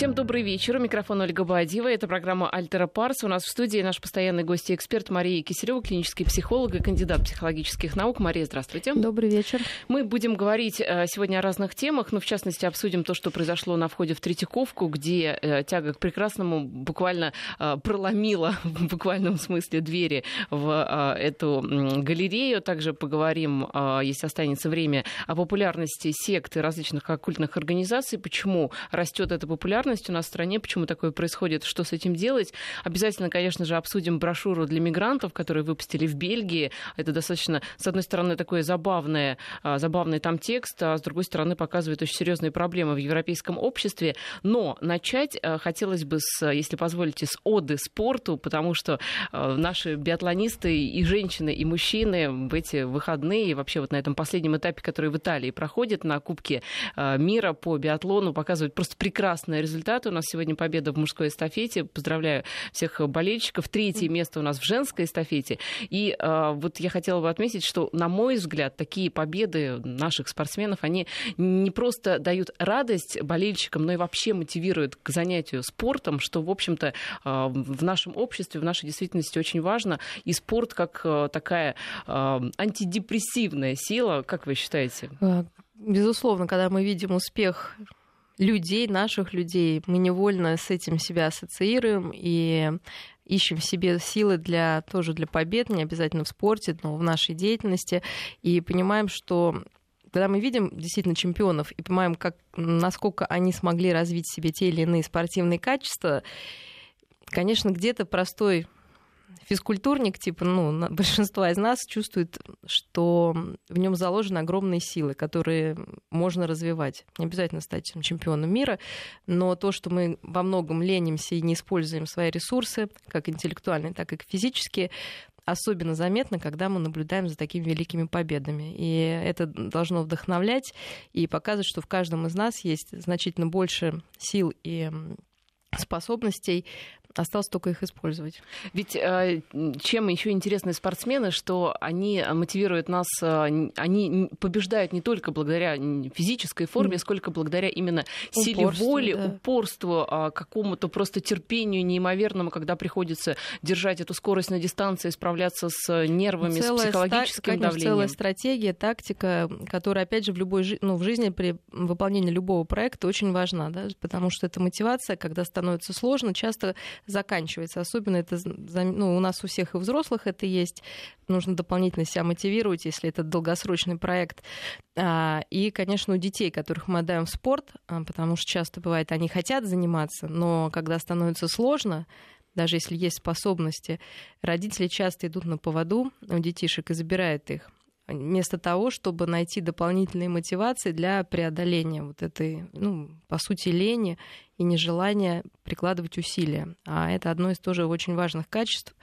Всем добрый вечер. У микрофона Ольга Бадьева. Это программа «Альтера Парс». У нас в студии наш постоянный гость и эксперт Мария Киселева, клинический психолог и кандидат психологических наук. Мария, здравствуйте. Добрый вечер. Мы будем говорить э, сегодня о разных темах, но в частности обсудим то, что произошло на входе в Третьяковку, где э, тяга к прекрасному буквально э, проломила в буквальном смысле двери в эту галерею. Также поговорим, если останется время, о популярности сект и различных оккультных организаций, почему растет эта популярность популярность у нас в стране, почему такое происходит, что с этим делать. Обязательно, конечно же, обсудим брошюру для мигрантов, которую выпустили в Бельгии. Это достаточно, с одной стороны, такое забавное, а, забавный там текст, а с другой стороны, показывает очень серьезные проблемы в европейском обществе. Но начать а, хотелось бы, с, если позволите, с оды спорту, потому что а, наши биатлонисты и женщины, и мужчины в эти выходные, вообще вот на этом последнем этапе, который в Италии проходит на Кубке мира по биатлону, показывают просто прекрасный результат результаты. У нас сегодня победа в мужской эстафете. Поздравляю всех болельщиков. Третье место у нас в женской эстафете. И э, вот я хотела бы отметить, что, на мой взгляд, такие победы наших спортсменов, они не просто дают радость болельщикам, но и вообще мотивируют к занятию спортом, что, в общем-то, э, в нашем обществе, в нашей действительности очень важно. И спорт как э, такая э, антидепрессивная сила, как вы считаете? Э, безусловно, когда мы видим успех людей, наших людей. Мы невольно с этим себя ассоциируем и ищем в себе силы для, тоже для побед, не обязательно в спорте, но в нашей деятельности, и понимаем, что когда мы видим действительно чемпионов и понимаем, как, насколько они смогли развить в себе те или иные спортивные качества, конечно, где-то простой физкультурник, типа, ну, большинство из нас чувствует, что в нем заложены огромные силы, которые можно развивать. Не обязательно стать чемпионом мира, но то, что мы во многом ленимся и не используем свои ресурсы, как интеллектуальные, так и физические, особенно заметно, когда мы наблюдаем за такими великими победами. И это должно вдохновлять и показывать, что в каждом из нас есть значительно больше сил и способностей Осталось только их использовать. Ведь э, чем еще интересны спортсмены, что они мотивируют нас, э, они побеждают не только благодаря физической форме, сколько благодаря именно силе воли, да. упорству, а, какому-то просто терпению неимоверному, когда приходится держать эту скорость на дистанции, справляться с нервами, целая с психологическим ста- давлением. Целая стратегия, тактика, которая, опять же, в любой ну, в жизни при выполнении любого проекта очень важна, да, потому что эта мотивация, когда становится сложно, часто заканчивается. Особенно это ну, у нас у всех и взрослых это есть. Нужно дополнительно себя мотивировать, если это долгосрочный проект. А, и, конечно, у детей, которых мы отдаем в спорт, а, потому что часто бывает, они хотят заниматься, но когда становится сложно, даже если есть способности, родители часто идут на поводу у детишек и забирают их вместо того, чтобы найти дополнительные мотивации для преодоления вот этой, ну, по сути, лени и нежелания прикладывать усилия. А это одно из тоже очень важных качеств.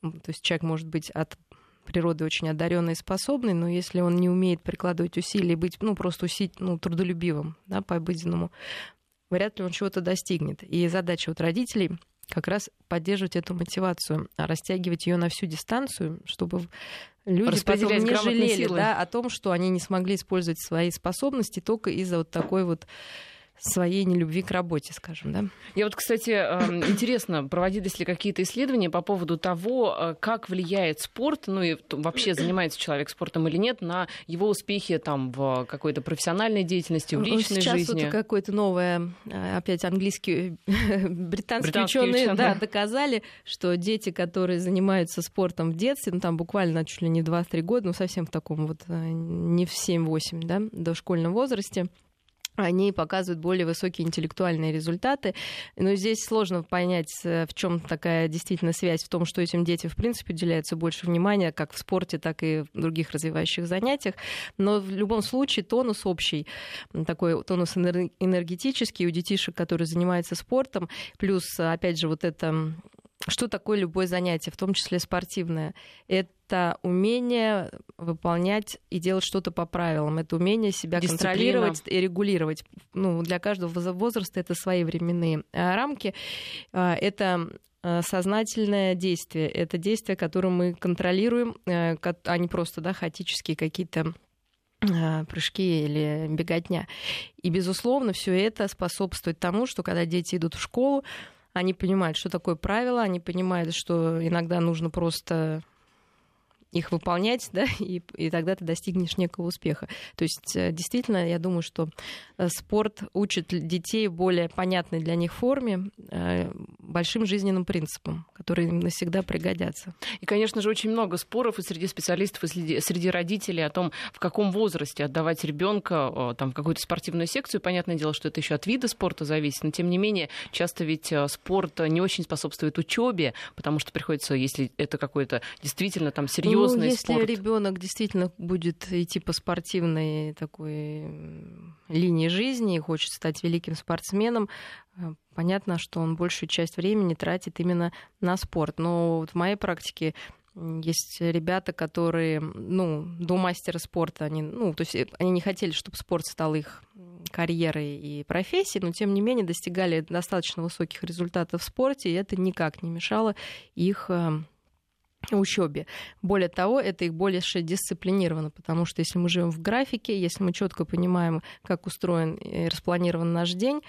То есть человек может быть от природы очень одаренный и способный, но если он не умеет прикладывать усилия, быть ну, просто усить, ну, трудолюбивым да, по обыденному, вряд ли он чего-то достигнет. И задача вот родителей как раз поддерживать эту мотивацию, растягивать ее на всю дистанцию, чтобы люди потом не жалели да, о том, что они не смогли использовать свои способности только из-за вот такой вот своей нелюбви к работе, скажем, да? Я вот, кстати, эм, интересно, проводились ли какие-то исследования по поводу того, э, как влияет спорт, ну и вообще занимается человек спортом или нет, на его успехи там в какой-то профессиональной деятельности, в личной Сейчас жизни? Сейчас вот какое-то новое, э, опять английские, британские, ученые, ученые да, доказали, что дети, которые занимаются спортом в детстве, ну там буквально чуть ли не 2-3 года, ну совсем в таком вот, э, не в 7-8, да, дошкольном возрасте, они показывают более высокие интеллектуальные результаты. Но здесь сложно понять, э, в чем такая действительно связь, в том, что этим детям, в принципе, уделяется больше внимания, как в спорте, так и в других развивающих занятиях. Но в любом случае тонус общий, такой тонус энергетический у детишек, которые занимаются спортом, плюс, опять же, вот это что такое любое занятие, в том числе спортивное? Это умение выполнять и делать что-то по правилам. Это умение себя Дисциплина. контролировать и регулировать. Ну, для каждого возраста это свои временные а, рамки. А, это а, сознательное действие. Это действие, которое мы контролируем, а не просто да, хаотические какие-то прыжки или беготня. И, безусловно, все это способствует тому, что когда дети идут в школу, они понимают, что такое правило, они понимают, что иногда нужно просто их выполнять, да, и, и тогда ты достигнешь некого успеха. То есть, э, действительно, я думаю, что э, спорт учит детей более понятной для них форме, э, большим жизненным принципам, которые им навсегда пригодятся. И, конечно же, очень много споров и среди специалистов, и среди, среди родителей о том, в каком возрасте отдавать ребенка там, в какую-то спортивную секцию. Понятное дело, что это еще от вида спорта зависит, но тем не менее, часто ведь спорт не очень способствует учебе, потому что приходится, если это какой-то действительно там серьезный ну, если спорт. ребенок действительно будет идти по спортивной такой линии жизни и хочет стать великим спортсменом, э, понятно, что он большую часть времени тратит именно на спорт. Но вот в моей практике есть ребята, которые, ну, до мастера спорта, они, ну, то есть они не хотели, чтобы спорт стал их карьерой и профессией, но тем не менее достигали достаточно высоких результатов в спорте, и это никак не мешало их э, учебе. Более того, это их больше дисциплинировано, потому что если мы живем в графике, если мы четко понимаем, как устроен и распланирован наш день,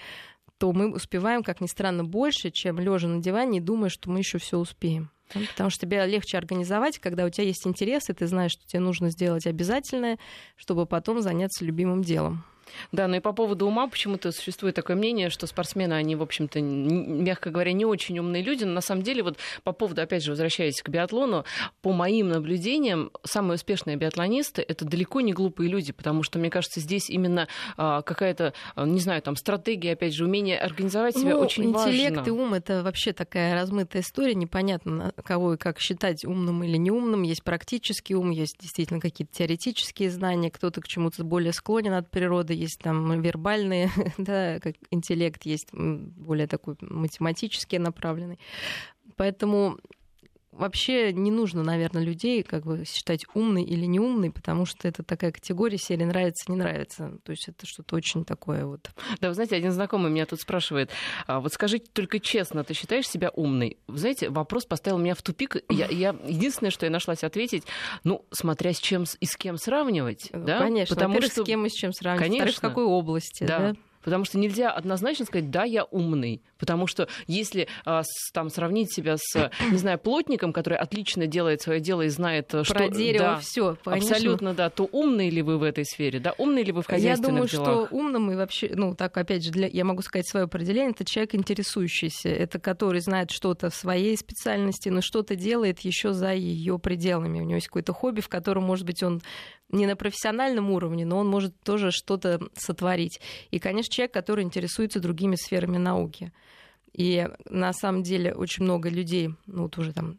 то мы успеваем, как ни странно, больше, чем лежа на диване и думая, что мы еще все успеем. Потому что тебе легче организовать, когда у тебя есть интерес, и ты знаешь, что тебе нужно сделать обязательное, чтобы потом заняться любимым делом. Да, ну и по поводу ума почему-то существует такое мнение, что спортсмены, они, в общем-то, мягко говоря, не очень умные люди. Но на самом деле, вот по поводу, опять же, возвращаясь к биатлону, по моим наблюдениям, самые успешные биатлонисты — это далеко не глупые люди, потому что, мне кажется, здесь именно а, какая-то, а, не знаю, там, стратегия, опять же, умение организовать себя ну, очень интеллект важно. Интеллект и ум — это вообще такая размытая история, непонятно, кого и как считать умным или неумным. Есть практический ум, есть действительно какие-то теоретические знания, кто-то к чему-то более склонен от природы, есть там вербальный да, как интеллект, есть более такой математически направленный. Поэтому вообще не нужно, наверное, людей как бы считать умный или неумный, потому что это такая категория серии нравится, не нравится. То есть это что-то очень такое вот. Да, вы знаете, один знакомый меня тут спрашивает, а, вот скажите только честно, ты считаешь себя умной? Вы знаете, вопрос поставил меня в тупик. Я, я единственное, что я нашлась ответить, ну, смотря с чем и с кем сравнивать. Ну, да? Конечно, потому что... с кем и с чем сравнивать, Конечно. в какой области. Да. да? Потому что нельзя однозначно сказать, да, я умный. Потому что если а, там сравнить себя с, не знаю, плотником, который отлично делает свое дело и знает, Про что... Про дерево да, все, Абсолютно, да. То умный ли вы в этой сфере, да? Умный ли вы в хозяйственных Я думаю, делах? что умным и вообще, ну, так, опять же, для, я могу сказать свое определение, это человек интересующийся, это который знает что-то в своей специальности, но что-то делает еще за ее пределами. У него есть какое-то хобби, в котором, может быть, он не на профессиональном уровне, но он может тоже что-то сотворить. И, конечно, человек, который интересуется другими сферами науки. И на самом деле очень много людей, ну вот уже там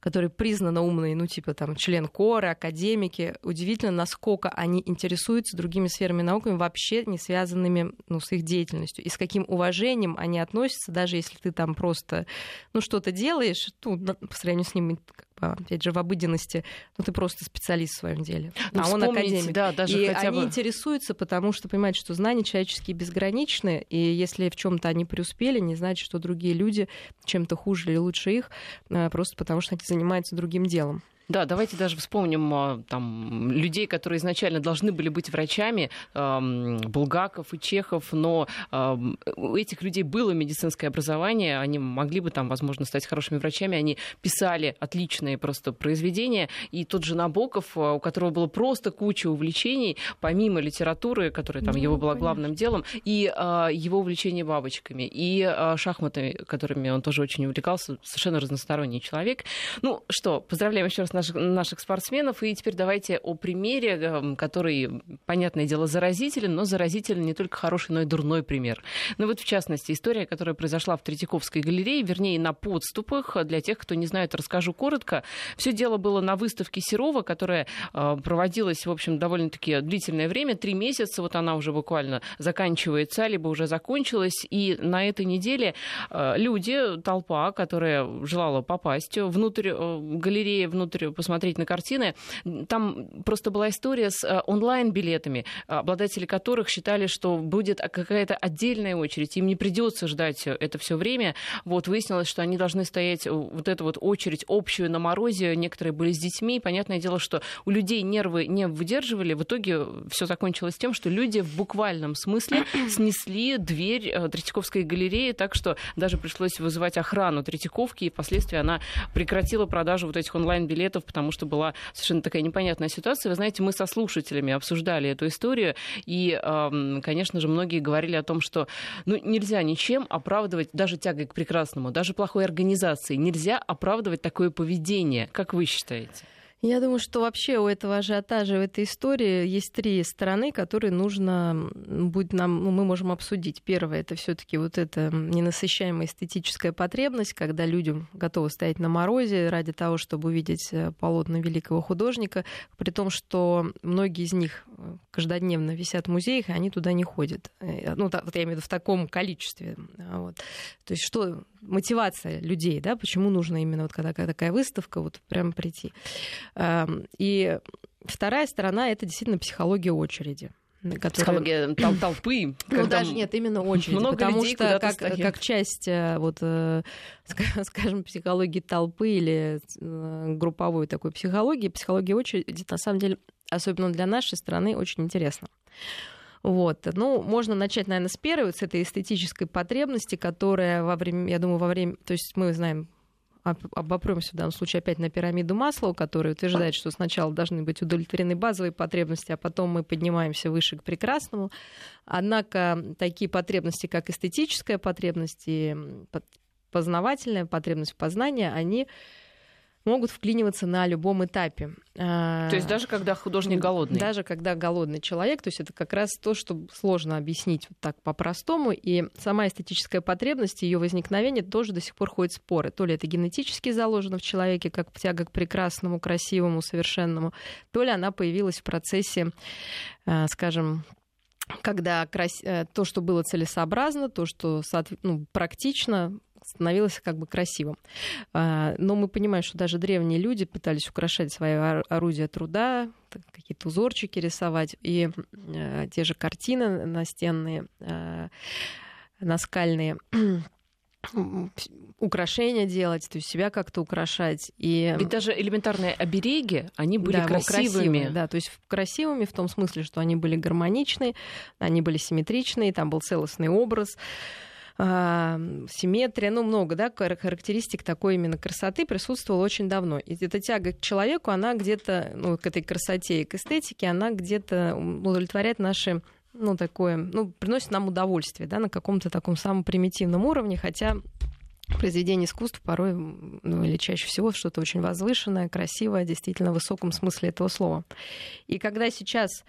которые признаны умные, ну, типа там член коры, академики. Удивительно, насколько они интересуются другими сферами науками, вообще не связанными ну, с их деятельностью. И с каким уважением они относятся, даже если ты там просто ну, что-то делаешь, ну, по сравнению с ним опять же, в обыденности, ну, ты просто специалист в своем деле. Ну, а он академик. Да, даже и хотя они бы... интересуются, потому что понимают, что знания человеческие безграничны, и если в чем то они преуспели, не значит, что другие люди чем-то хуже или лучше их, э, просто потому что они занимаются другим делом. Да, давайте даже вспомним а, там, людей, которые изначально должны были быть врачами, Булгаков и Чехов, но у этих людей было медицинское образование, они могли бы там, возможно, стать хорошими врачами, они писали отличные просто произведения, и тот же Набоков, а, у которого было просто куча увлечений, помимо литературы, которая там ну, его была главным делом, и а, его увлечение бабочками, и шахматами, которыми он тоже очень увлекался, совершенно разносторонний человек. Ну что, поздравляем еще раз наших, наших спортсменов. И теперь давайте о примере, эм, который, понятное дело, заразителен, но заразителен не только хороший, но и дурной пример. Ну вот, в частности, история, которая произошла в Третьяковской галерее, вернее, на подступах. Для тех, кто не знает, расскажу коротко. Все дело было на выставке Серова, которая э, проводилась, в общем, довольно-таки длительное время, три месяца. Вот она уже буквально заканчивается, либо уже закончилась. И на этой неделе э, люди, толпа, которая желала попасть внутрь э, галереи, внутрь посмотреть на картины. Там просто была история с э, онлайн-билетами, обладатели которых считали, что будет какая-то отдельная очередь, им не придется ждать это все время. Вот выяснилось, что они должны стоять вот эту вот очередь общую на морозе. Некоторые были с детьми. Понятное дело, что у людей нервы не выдерживали. В итоге все закончилось тем, что люди в буквальном смысле снесли дверь э, Третьяковской галереи, так что даже пришлось вызывать охрану Третьяковки, и впоследствии она прекратила продажу вот этих онлайн-билетов, потому что была совершенно такая непонятная ситуация. Вы знаете, мы со слушателями обсуждали эту историю, и, конечно же, многие говорили о том, что ну, нельзя ничем оправдывать даже тягой к прекрасному, даже плохой организации. Нельзя оправдывать такое поведение. Как вы считаете? Я думаю, что вообще у этого ажиотажа, в этой истории есть три стороны, которые нужно будет нам, ну, мы можем обсудить. Первое это все-таки вот эта ненасыщаемая эстетическая потребность, когда людям готовы стоять на морозе ради того, чтобы увидеть э, полотна великого художника, при том, что многие из них э, каждодневно висят в музеях, и они туда не ходят. Э, ну, вот я имею в виду в таком количестве. Вот. То есть что мотивация людей, да, почему нужно именно вот когда такая выставка, вот прям прийти. Эм, и вторая сторона — это действительно психология очереди. Которая... Психология тол толпы. Ну, даже нет, именно очередь. Много потому людей что как, как часть э, вот, э, скажем, психологии толпы или э, групповой такой психологии, психология очереди, на самом деле, особенно для нашей страны, очень интересна. Вот. Ну, можно начать, наверное, с первой, с этой эстетической потребности, которая во время, я думаю, во время, то есть мы знаем обопремся в данном случае опять на пирамиду масла, которая утверждает, что сначала должны быть удовлетворены базовые потребности, а потом мы поднимаемся выше к прекрасному. Однако такие потребности, как эстетическая потребность и познавательная потребность в познании, они могут вклиниваться на любом этапе. То есть даже когда художник голодный? Даже когда голодный человек, то есть это как раз то, что сложно объяснить вот так по-простому. И сама эстетическая потребность, ее возникновение тоже до сих пор ходят споры. То ли это генетически заложено в человеке, как тяга к прекрасному, красивому, совершенному, то ли она появилась в процессе, э, скажем, когда э, то, что было целесообразно, то, что ну, практично, становилось как бы красивым. А, но мы понимаем, что даже древние люди пытались украшать свои орудия труда, какие-то узорчики рисовать, и э, те же картины настенные, э, наскальные украшения делать, то есть себя как-то украшать. И... Ведь даже элементарные обереги, они были да, красивыми. красивыми. Да, то есть красивыми в том смысле, что они были гармоничны, они были симметричные, там был целостный образ симметрия, ну, много, да, характеристик такой именно красоты присутствовала очень давно. И эта тяга к человеку, она где-то, ну, к этой красоте и к эстетике, она где-то удовлетворяет наши ну, такое, ну, приносит нам удовольствие, да, на каком-то таком самом примитивном уровне, хотя произведение искусства порой, ну, или чаще всего что-то очень возвышенное, красивое, действительно в высоком смысле этого слова. И когда сейчас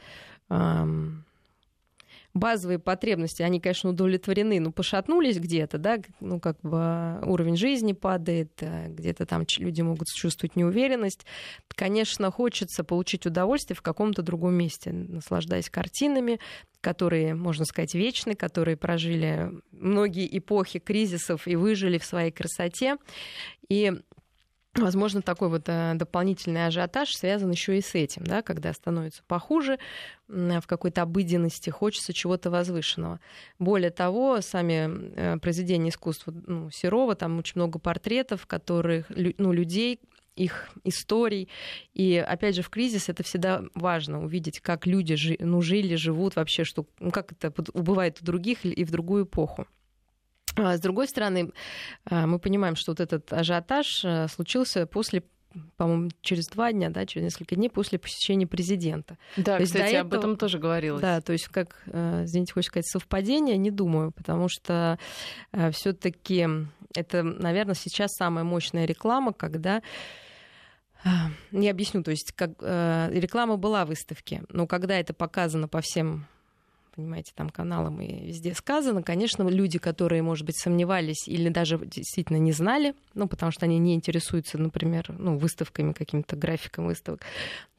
базовые потребности, они, конечно, удовлетворены, но пошатнулись где-то, да, ну, как бы уровень жизни падает, э, где-то там люди могут чувствовать неуверенность. Конечно, хочется получить удовольствие в каком-то другом месте, наслаждаясь картинами, которые, можно сказать, вечны, которые прожили многие эпохи кризисов и выжили в своей красоте. И Возможно, такой вот э, дополнительный ажиотаж связан еще и с этим, да, когда становится похуже в какой-то обыденности, хочется чего-то возвышенного. Более того, сами э, произведения искусства ну, Серова, там очень много портретов, которых, ну, людей, их историй. И опять же, в кризис это всегда важно увидеть, как люди жи, ну, жили, живут вообще, что, ну, как это бывает у других и в другую эпоху. А с другой стороны, а, мы понимаем, что вот этот ажиотаж а, случился после по-моему, через два дня, да, через несколько дней после посещения президента. Да, то кстати, этого, об этом тоже говорилось. Да, то есть как, извините, хочешь сказать, совпадение, не думаю, потому что все таки это, наверное, сейчас самая мощная реклама, когда не объясню, то есть как реклама была в выставке, но когда это показано по всем понимаете, там каналам и везде сказано. Конечно, люди, которые, может быть, сомневались или даже действительно не знали, ну, потому что они не интересуются, например, ну, выставками, каким-то графиком выставок,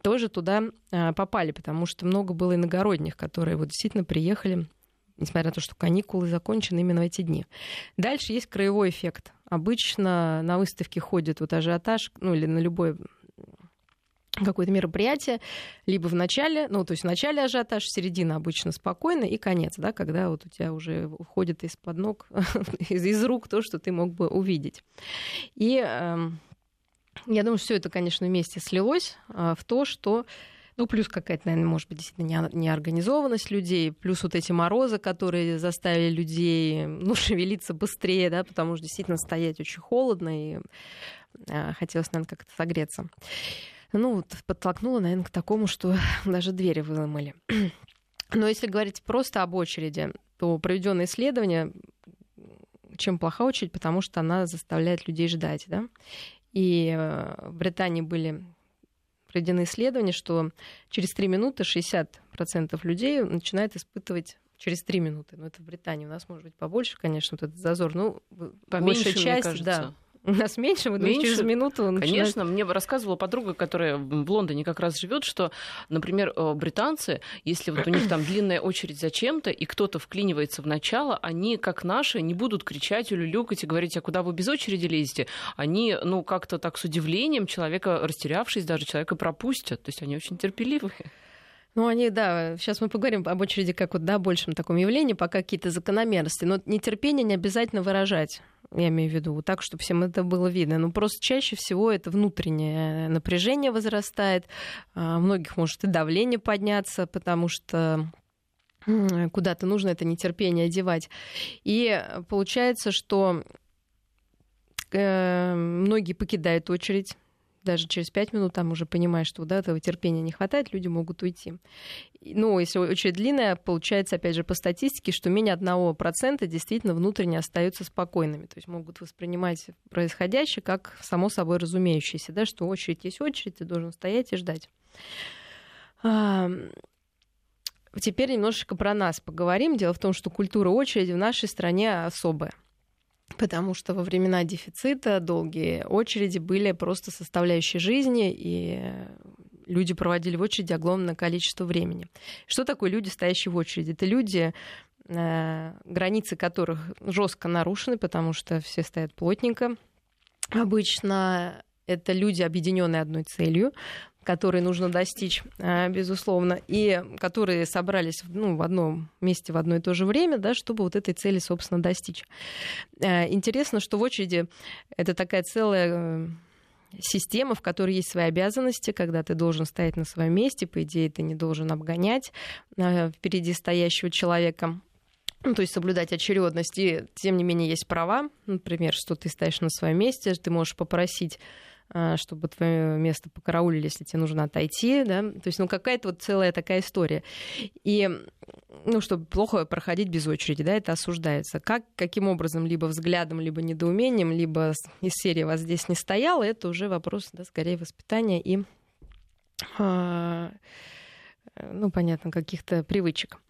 тоже туда а, попали, потому что много было иногородних, которые вот действительно приехали несмотря на то, что каникулы закончены именно в эти дни. Дальше есть краевой эффект. Обычно на выставке ходит вот ажиотаж, ну или на любой какое-то мероприятие, либо в начале, ну, то есть в начале ажиотаж, середина обычно спокойно, и конец, да, когда вот у тебя уже уходит из-под ног, из, из рук то, что ты мог бы увидеть. И э, я думаю, все это, конечно, вместе слилось э, в то, что ну, плюс какая-то, наверное, может быть, действительно неорганизованность людей, плюс вот эти морозы, которые заставили людей, ну, шевелиться быстрее, да, потому что действительно стоять очень холодно, и э, хотелось, наверное, как-то согреться ну, вот подтолкнуло, наверное, к такому, что даже двери выломали. Но если говорить просто об очереди, то проведенное исследование, чем плоха очередь, потому что она заставляет людей ждать, да. И э, в Британии были проведены исследования, что через 3 минуты 60% людей начинают испытывать через три минуты. Но это в Британии. У нас может быть побольше, конечно, вот этот зазор. Ну, Поменьше, большая часть, да, у нас меньше, вот меньше. через минуту он Конечно, мне рассказывала подруга, которая в Лондоне как раз живет, что, например, э, британцы, если вот у них там длинная очередь за чем-то, и кто-то вклинивается в начало, они, как наши, не будут кричать, улюлюкать и говорить, а куда вы без очереди лезете? Они, ну, как-то так с удивлением человека, растерявшись, даже человека пропустят. То есть они очень терпеливые. Ну, они, да, сейчас мы поговорим об очереди как вот, да, большем таком явлении, пока какие-то закономерности. Но нетерпение не обязательно выражать я имею в виду, так, чтобы всем это было видно. Но просто чаще всего это внутреннее напряжение возрастает, а, у многих может и давление подняться, потому что куда-то нужно это нетерпение одевать. И получается, что э, многие покидают очередь, даже через пять минут там уже понимаешь, что да, этого терпения не хватает, люди могут уйти. Ну, если очередь длинная, получается, опять же, по статистике, что менее одного процента действительно внутренне остаются спокойными, то есть могут воспринимать происходящее как само собой разумеющееся, да, что очередь есть очередь, ты должен стоять и ждать. Теперь немножечко про нас поговорим. Дело в том, что культура очереди в нашей стране особая потому что во времена дефицита долгие очереди были просто составляющей жизни, и люди проводили в очереди огромное количество времени. Что такое люди, стоящие в очереди? Это люди, э, границы которых жестко нарушены, потому что все стоят плотненько. Обычно это люди, объединенные одной целью которые нужно достичь, э, безусловно, и которые собрались ну, в одном месте в одно и то же время, да, чтобы вот этой цели, собственно, достичь. Э, интересно, что в очереди это такая целая э, система, в которой есть свои обязанности, когда ты должен стоять на своем месте, по идее, ты не должен обгонять впереди стоящего человека. Ну, то есть соблюдать очередность. И, тем не менее, есть права. Например, что ты стоишь на своем месте, ты можешь попросить чтобы твое место покараулили, если тебе нужно отойти, да, то есть, ну, какая-то вот целая такая история. И, ну, чтобы плохо проходить без очереди, да, это осуждается. Как, каким образом, либо взглядом, либо недоумением, либо из серии «вас здесь не стояло», это уже вопрос, да, скорее воспитания и, а, ну, понятно, каких-то привычек.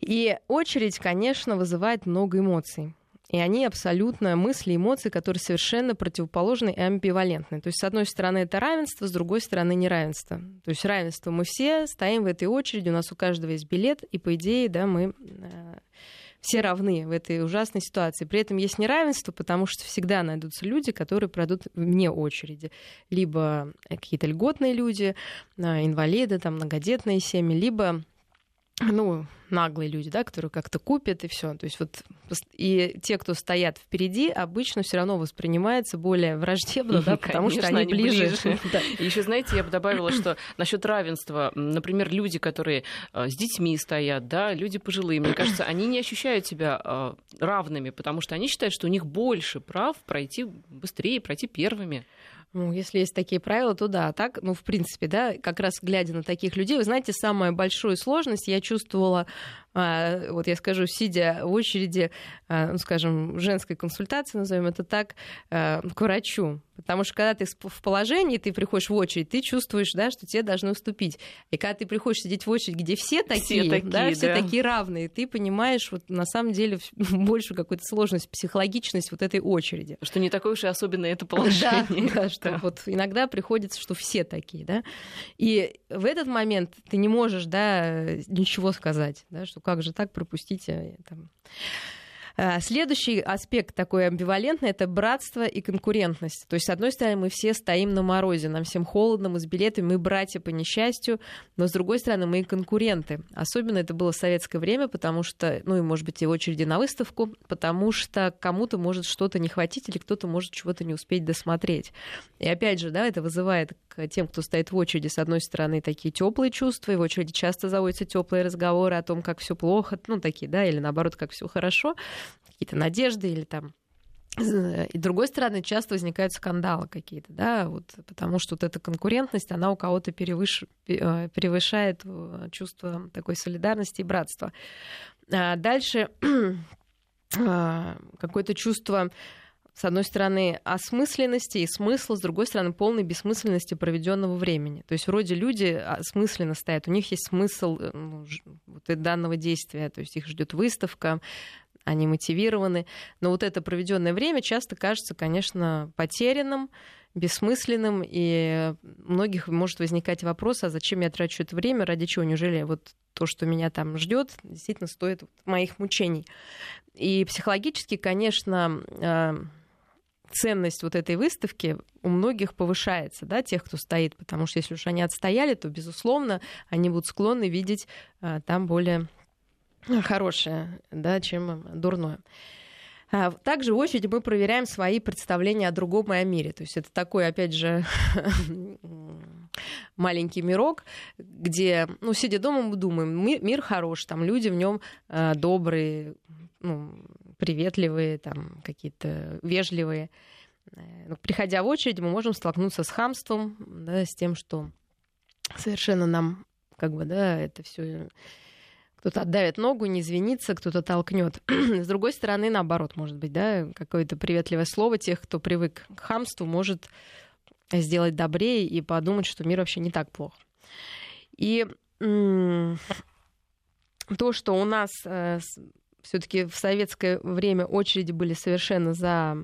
И очередь, конечно, вызывает много эмоций. И они абсолютно мысли, эмоции, которые совершенно противоположны и амбивалентны. То есть, с одной стороны, это равенство, с другой стороны, неравенство. То есть, равенство мы все стоим в этой очереди, у нас у каждого есть билет, и, по идее, да, мы э, все равны в этой ужасной ситуации. При этом есть неравенство, потому что всегда найдутся люди, которые пройдут вне очереди. Либо какие-то льготные люди, э, инвалиды, там, многодетные семьи, либо ну, наглые люди, да, которые как-то купят и все. То есть вот и те, кто стоят впереди, обычно все равно воспринимается более враждебно, да, потому Конечно, что они, они ближе. ближе. да. Еще, знаете, я бы добавила, что насчет равенства, например, люди, которые э, с детьми стоят, да, люди пожилые, мне кажется, они не ощущают себя э, равными, потому что они считают, что у них больше прав пройти быстрее, пройти первыми. Ну, если есть такие правила, то да. А так, ну, в принципе, да, как раз глядя на таких людей, вы знаете, самая большая сложность я чувствовала вот я скажу, сидя в очереди, а, ну, скажем, женской консультации, назовем это так, а, к врачу. Потому что когда ты в положении, ты приходишь в очередь, ты чувствуешь, да, что тебе должны уступить. И когда ты приходишь сидеть в очередь, где все такие, все такие, да, все да. такие равные, ты понимаешь вот на самом деле больше какую-то сложность, психологичность вот этой очереди. Что не такое уж и особенное это положение. Да, да, что да. вот иногда приходится, что все такие, да. И в этот момент ты не можешь, да, ничего сказать, да, что как же так пропустите там. А, следующий аспект такой амбивалентный — это братство и конкурентность. То есть, с одной стороны, мы все стоим на морозе, нам всем холодно, мы с билетами, мы братья по несчастью, но, с другой стороны, мы и конкуренты. Особенно это было в советское время, потому что, ну и, может быть, и очереди на выставку, потому что кому-то может что-то не хватить или кто-то может чего-то не успеть досмотреть. И опять же, да, это вызывает к тем, кто стоит в очереди, с одной стороны, такие теплые чувства, и в очереди часто заводятся теплые разговоры о том, как все плохо, ну, такие, да, или наоборот, как все хорошо какие-то надежды или там и с другой стороны, часто возникают скандалы какие-то, да, вот, потому что вот эта конкурентность, она у кого-то превыш... Э, превышает э, чувство такой солидарности и братства. А дальше а, какое-то чувство, с одной стороны, осмысленности и смысла, с другой стороны, полной бессмысленности проведенного времени. То есть вроде люди осмысленно стоят, у них есть смысл э, ну, вот данного действия, то есть их ждет выставка, они мотивированы. Но вот это проведенное время часто кажется, конечно, потерянным, бессмысленным, и у многих может возникать вопрос, а зачем я трачу это время, ради чего, неужели вот то, что меня там ждет, действительно стоит моих мучений. И психологически, конечно, а, ценность вот этой выставки у многих повышается, да, тех, кто стоит, потому что если уж они отстояли, то, безусловно, они будут склонны видеть а, там более хорошее, да, чем дурное. А, также в очереди мы проверяем свои представления о другом и о мире. То есть это такой, опять же, маленький мирок, где, ну, сидя дома, мы думаем, мир хорош, там люди в нем а, добрые, ну, приветливые, там какие-то вежливые. Э, ну, приходя в очередь, мы можем столкнуться с хамством, да, с тем, что совершенно нам, как бы, да, это все кто-то отдавит ногу, не извинится, кто-то толкнет. С другой стороны, наоборот, может быть, да, какое-то приветливое слово тех, кто привык к хамству, может сделать добрее и подумать, что мир вообще не так плохо. И то, что у нас э, все-таки в советское время очереди были совершенно за,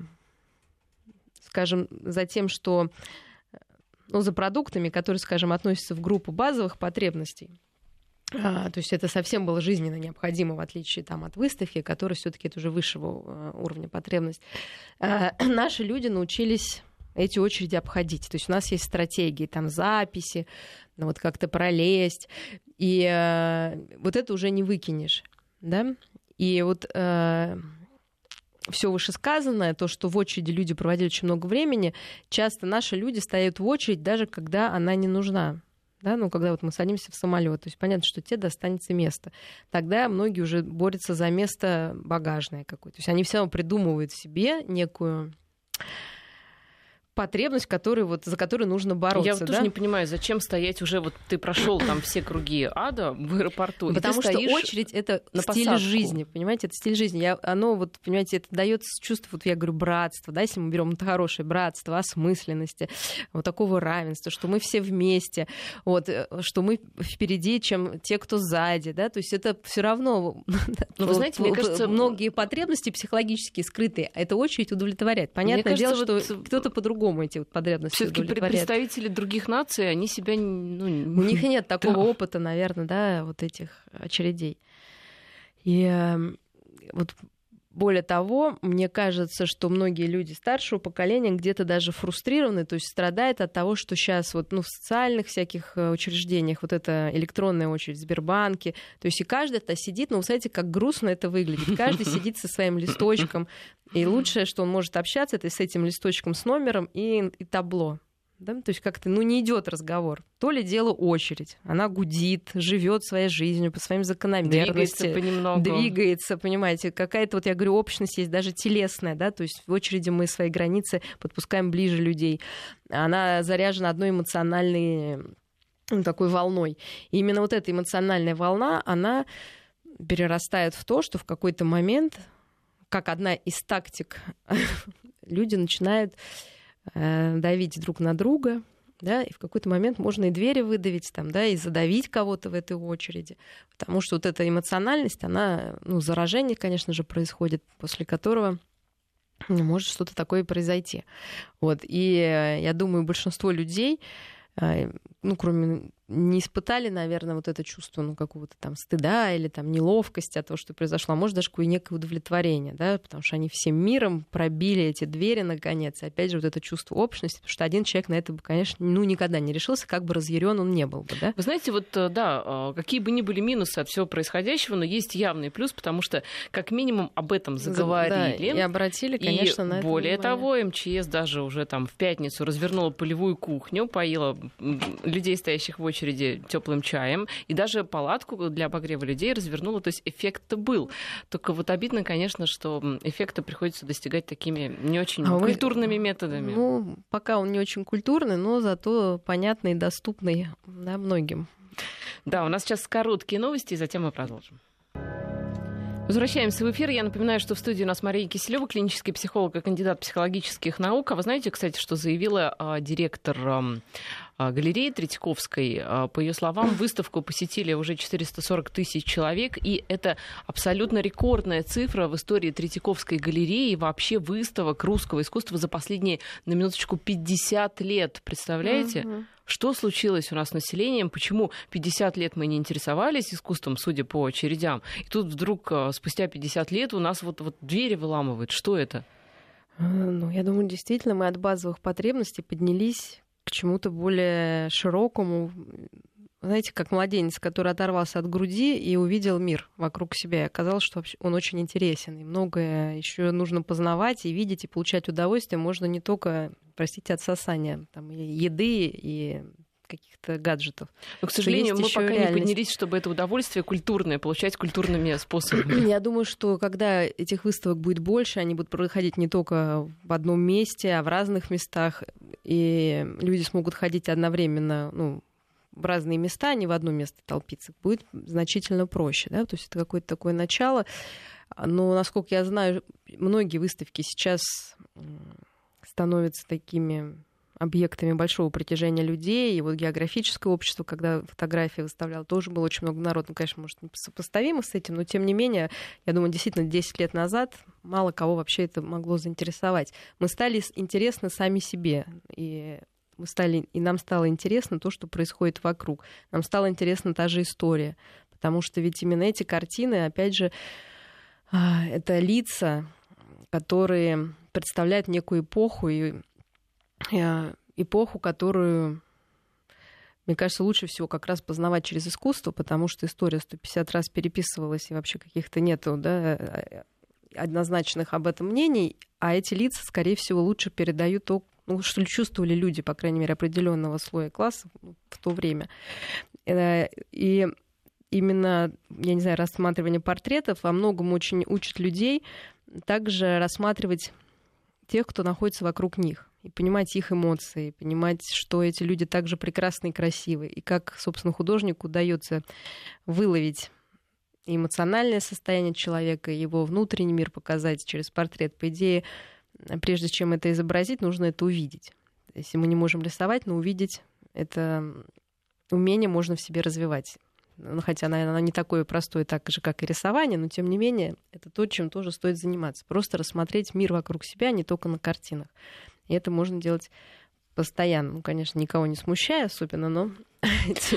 скажем, за тем, что ну, за продуктами, которые, скажем, относятся в группу базовых потребностей, то есть это совсем было жизненно необходимо, в отличие там, от выставки, которая все-таки это уже высшего э, уровня потребность. А, наши люди научились эти очереди обходить. То есть у нас есть стратегии, там записи, ну, вот как-то пролезть. И э, вот это уже не выкинешь. Да? И вот э, все вышесказанное, то, что в очереди люди проводили очень много времени, часто наши люди стоят в очередь, даже когда она не нужна да, ну, когда вот мы садимся в самолет, то есть понятно, что тебе достанется место. Тогда многие уже борются за место багажное какое-то. То есть они все равно придумывают себе некую потребность, которую, вот, за которую нужно бороться. Я вот да? тоже не понимаю, зачем стоять уже, вот ты прошел там все круги ада в аэропорту. Потому что очередь это на стиль посадку. жизни, понимаете, это стиль жизни. Я, оно вот, понимаете, это дает чувство, вот я говорю, братства, да, если мы берем это хорошее братство, осмысленности, вот такого равенства, что мы все вместе, вот, э, что мы впереди, чем те, кто сзади, да, то есть это все равно. Ну, вы знаете, мне кажется, многие потребности психологические скрытые, это очередь удовлетворяет. Понятное дело, что кто-то по-другому по-другому эти вот потребности Все-таки представители других наций, они себя... Ну, У них нет такого да. опыта, наверное, да, вот этих очередей. И эм, вот более того, мне кажется, что многие люди старшего поколения где-то даже фрустрированы, то есть страдают от того, что сейчас вот, ну, в социальных всяких э, учреждениях вот эта электронная очередь в Сбербанке, то есть и каждый это сидит, ну, вы знаете, как грустно это выглядит. Каждый сидит со своим листочком, и лучшее, что он может общаться, это с этим листочком с номером и, и табло. Да? То есть как-то ну, не идет разговор. То ли дело очередь. Она гудит, живет своей жизнью по своим закономерностям. Двигается понемногу. Двигается, понимаете. Какая-то, вот я говорю, общность есть, даже телесная. Да? То есть в очереди мы свои границы подпускаем ближе людей. Она заряжена одной эмоциональной ну, такой волной. И именно вот эта эмоциональная волна, она перерастает в то, что в какой-то момент, как одна из тактик, люди начинают давить друг на друга, да, и в какой-то момент можно и двери выдавить, там, да, и задавить кого-то в этой очереди, потому что вот эта эмоциональность, она, ну, заражение, конечно же, происходит, после которого может что-то такое произойти. Вот, и э, я думаю, большинство людей, э, ну, кроме не испытали, наверное, вот это чувство ну, какого-то там стыда или там неловкости от того, что произошло, а может даже какое некое удовлетворение, да, потому что они всем миром пробили эти двери наконец. И опять же, вот это чувство общности, потому что один человек на это бы, конечно, ну, никогда не решился, как бы разъярен он не был бы, да. Вы знаете, вот, э, да, э, какие бы ни были минусы от всего происходящего, но есть явный плюс, потому что как минимум об этом заговорили. Да, и обратили, конечно, и на это более внимание. того, МЧС даже уже там в пятницу развернула полевую кухню, поила людей, стоящих в очереди, теплым чаем, и даже палатку для обогрева людей развернула, то есть эффект-то был. Только вот обидно, конечно, что эффекта приходится достигать такими не очень а культурными вы... методами. Ну, пока он не очень культурный, но зато понятный и доступный да, многим. Да, у нас сейчас короткие новости, и затем мы продолжим. Возвращаемся в эфир. Я напоминаю, что в студии у нас Мария Киселева, клинический психолог и кандидат психологических наук. А вы знаете, кстати, что заявила а, директор галереи Третьяковской. А, по ее словам, выставку посетили уже 440 тысяч человек, и это абсолютно рекордная цифра в истории Третьяковской галереи и вообще выставок русского искусства за последние, на минуточку, 50 лет. Представляете? Что случилось у нас с населением? Почему 50 лет мы не интересовались искусством, судя по очередям? И тут вдруг а, спустя 50 лет у нас вот, вот двери выламывают. Что это? Ну, я думаю, действительно, мы от базовых потребностей поднялись к чему-то более широкому. Знаете, как младенец, который оторвался от груди и увидел мир вокруг себя. И оказалось, что он очень интересен. И многое еще нужно познавать и видеть, и получать удовольствие. Можно не только, простите, от сосания там, еды и каких-то гаджетов. Но, к сожалению, мы пока реальность. не поднялись, чтобы это удовольствие культурное получать культурными способами. Я думаю, что когда этих выставок будет больше, они будут проходить не только в одном месте, а в разных местах, и люди смогут ходить одновременно, ну, в разные места, а не в одно место толпиться, будет значительно проще. Да? То есть это какое-то такое начало. Но, насколько я знаю, многие выставки сейчас становятся такими объектами большого притяжения людей. И вот географическое общество, когда фотографии выставлял, тоже было очень много народу. Ну, конечно, может, сопоставимо с этим, но тем не менее, я думаю, действительно, 10 лет назад мало кого вообще это могло заинтересовать. Мы стали интересны сами себе. И мы стали, и нам стало интересно то, что происходит вокруг. Нам стала интересна та же история. Потому что ведь именно эти картины, опять же, а, это лица, которые представляют некую эпоху, и эпоху, которую, мне кажется, лучше всего как раз познавать через искусство, потому что история 150 раз переписывалась, и вообще каких-то нету да, э, однозначных об этом мнений, а эти лица, скорее всего, лучше передают то, ну, что чувствовали люди, по крайней мере, определенного слоя класса в то время. Э, и именно, я не знаю, рассматривание портретов во многом очень учит людей также рассматривать тех, кто находится вокруг них и понимать их эмоции, понимать, что эти люди также прекрасны и красивы, и как, собственно, художнику удается выловить эмоциональное состояние человека, его внутренний мир показать через портрет. По идее, прежде чем это изобразить, нужно это увидеть. Если мы не можем рисовать, но увидеть это умение можно в себе развивать. Ну, хотя, наверное, оно не такое простое, так же, как и рисование, но тем не менее, это то, чем тоже стоит заниматься. Просто рассмотреть мир вокруг себя, а не только на картинах. И это можно делать постоянно. Ну, конечно, никого не смущая особенно, но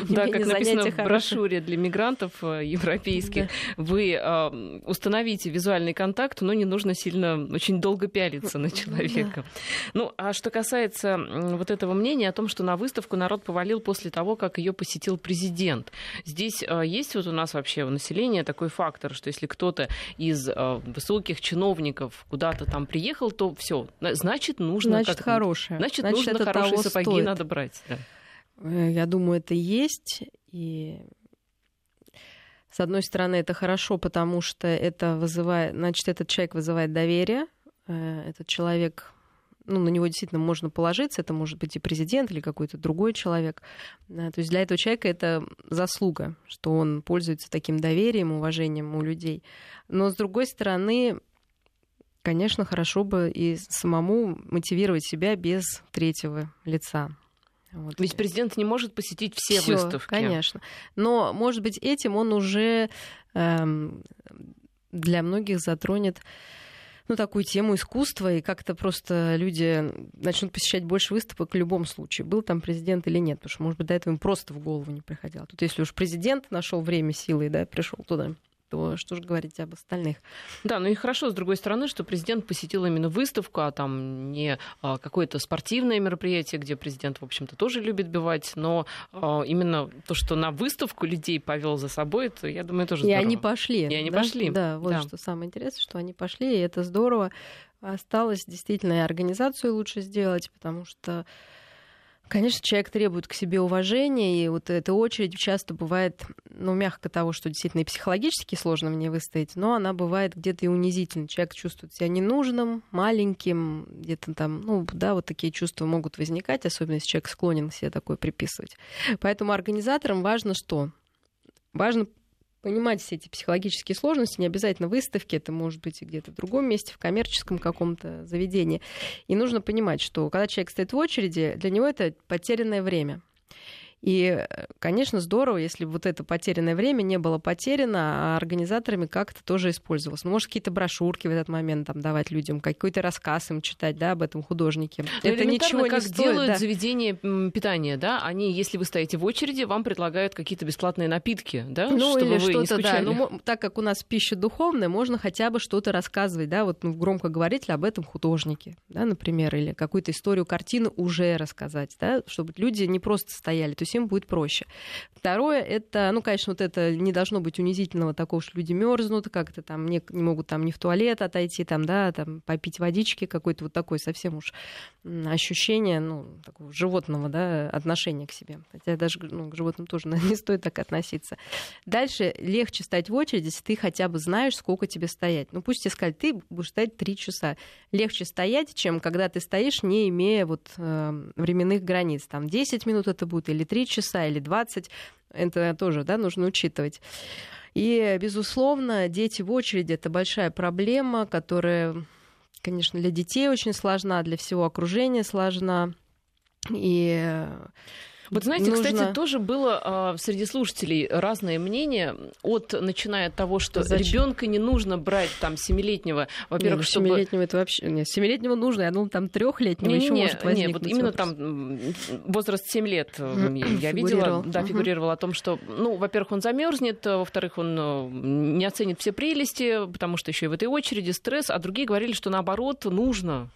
да, как написано в брошюре для мигрантов э, европейских, вы а, установите визуальный контакт, но не нужно сильно очень долго пялиться на человека. Ну, а что касается вот этого мнения о том, что на выставку народ повалил после того, как ее посетил президент. Здесь а, есть вот у нас вообще у населения такой фактор, что если кто-то из высоких чиновников куда-то там приехал, то все, значит нужно значит хорошее, значит, нужно хорошие сапоги надо брать. Э, я думаю, это есть. И с одной стороны, это хорошо, потому что это вызывает, значит, этот человек вызывает доверие. Э, этот человек, ну, на него действительно можно положиться. Это может быть и президент или какой-то другой человек. Э, то есть для этого человека это заслуга, что он пользуется таким доверием, уважением у людей. Но с другой стороны, конечно, хорошо бы и самому мотивировать себя без третьего лица. Вот. Ведь президент не может посетить все Всё, выставки. Конечно. Но, может быть, этим он уже эм, для многих затронет ну, такую тему искусства, и как-то просто люди начнут посещать больше выставок в любом случае, был там президент или нет, потому что, может быть, до этого им просто в голову не приходило. Тут если уж президент нашел время, силы, да, пришел туда то что же говорить об остальных? Да, ну и хорошо, с другой стороны, что президент посетил именно выставку, а там не а, какое-то спортивное мероприятие, где президент, в общем-то, тоже любит бивать, но а, именно то, что на выставку людей повел за собой, это, я думаю, тоже здорово. И они пошли. И они да? пошли. Да, вот да. что самое интересное, что они пошли, и это здорово. Осталось действительно и организацию лучше сделать, потому что Конечно, человек требует к себе уважения, и вот эта очередь часто бывает, ну, мягко того, что действительно и психологически сложно мне выстоять, но она бывает где-то и унизительной. Человек чувствует себя ненужным, маленьким, где-то там, ну, да, вот такие чувства могут возникать, особенно если человек склонен себе такое приписывать. Поэтому организаторам важно что? Важно понимать все эти психологические сложности, не обязательно выставки, это может быть и где-то в другом месте, в коммерческом каком-то заведении. И нужно понимать, что когда человек стоит в очереди, для него это потерянное время. И, конечно, здорово, если вот это потерянное время не было потеряно, а организаторами как-то тоже использовалось. Ну, может, какие-то брошюрки в этот момент там давать людям, какой-то рассказ им читать, да, об этом художнике. Но это ничего как не стоит. делают да. заведения питания, да? Они, если вы стоите в очереди, вам предлагают какие-то бесплатные напитки, да? Ну, чтобы или что-то, да. Ну, так как у нас пища духовная, можно хотя бы что-то рассказывать, да, вот ну, громко говорить об этом художнике, да, например, или какую-то историю картины уже рассказать, да, чтобы люди не просто стояли. То есть им будет проще. Второе, это, ну, конечно, вот это не должно быть унизительного такого, что люди мерзнут, как-то там не, не могут там не в туалет отойти, там, да, там попить водички, какой-то вот такой совсем уж ощущение, ну, такого животного, да, отношения к себе. Хотя даже ну, к животным тоже наверное, не стоит так относиться. Дальше легче стать в очереди, если ты хотя бы знаешь, сколько тебе стоять. Ну, пусть тебе сказать, ты будешь стоять три часа. Легче стоять, чем когда ты стоишь, не имея вот э, временных границ. Там 10 минут это будет или 3 часа, или 20. Это тоже, да, нужно учитывать. И, безусловно, дети в очереди это большая проблема, которая конечно, для детей очень сложна, для всего окружения сложна. И вот знаете, нужно... кстати, тоже было а, среди слушателей разное мнение, от начиная от того, что ребенка не нужно брать там семилетнего, во-первых, не, ну, чтобы... Семилетнего это вообще... Нет, семилетнего нужно, я думал, там трехлетнего еще не, может возникнуть. Нет, вот именно вопрос. там возраст 7 лет э, я видела, да, фигурировал о том, что, ну, во-первых, он замерзнет, э, во-вторых, он э, не оценит все прелести, потому что еще и в этой очереди стресс, а другие говорили, что наоборот нужно.